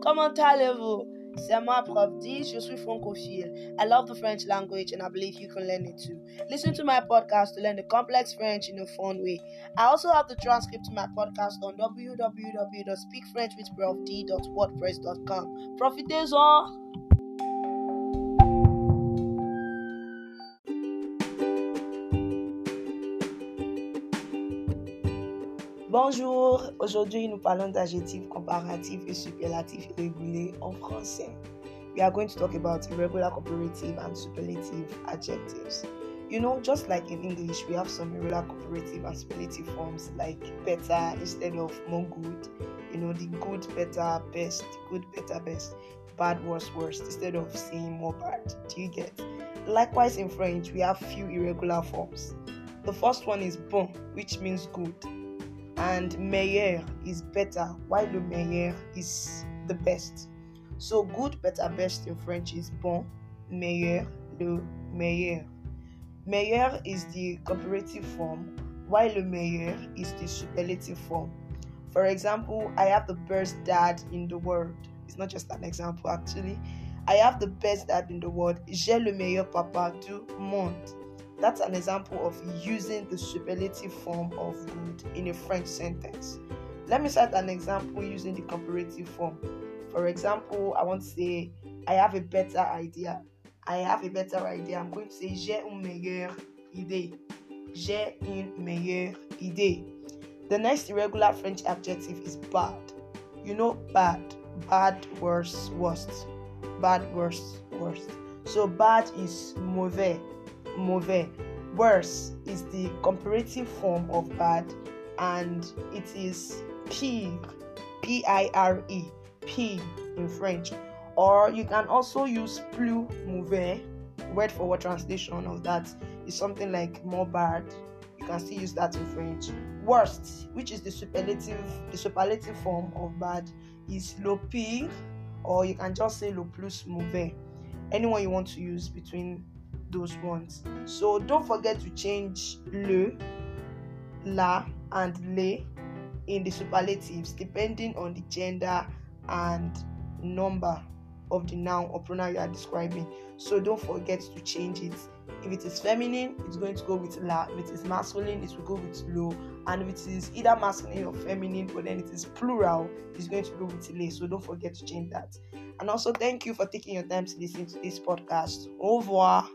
Comment allez-vous? C'est moi, Prof D. Je suis francophile. I love the French language and I believe you can learn it too. Listen to my podcast to learn the complex French in a fun way. I also have the transcript to my podcast on www.speakfrenchwithprofd.wordpress.com. Profitez-en! Bonjour, aujourd'hui nous parlons d'adjectifs comparatifs et superlatifs irréguliers en français. We are going to talk about irregular comparative and superlative adjectives. You know, just like in English, we have some irregular comparative and superlative forms like better instead of more good. You know, the good, better, best, good, better, best, bad, worse, worst instead of saying more bad. Do you get? Likewise, in French, we have few irregular forms. The first one is bon, which means good and meilleur is better, while le meilleur is the best. So good, better, best in French is bon, meilleur, le meilleur. Meilleur is the comparative form, while le meilleur is the superlative form. For example, I have the best dad in the world. It's not just an example, actually. I have the best dad in the world. J'ai le meilleur papa du monde. That's an example of using the superlative form of good in a French sentence. Let me cite an example using the comparative form. For example, I want to say, I have a better idea. I have a better idea. I'm going to say, j'ai une meilleure idée. J'ai une meilleure idée. The next irregular French adjective is bad. You know, bad. Bad, worse, worst. Bad, worse, worst. So bad is mauvais mauvais. Worse is the comparative form of bad and it is pire, P I R E, pire in French. Or you can also use plus mauvais, word for word translation of that is something like more bad. You can still use that in French. Worst, which is the superlative, the superlative form of bad, is le pire, or you can just say le plus mauvais. Anyone you want to use between those ones. So don't forget to change le, la, and le in the superlatives depending on the gender and number of the noun or pronoun you are describing. So don't forget to change it. If it is feminine, it's going to go with la. If it is masculine, it will go with lo. And if it is either masculine or feminine, but then it is plural, it's going to go with le. So don't forget to change that. And also, thank you for taking your time to listen to this podcast. Au revoir.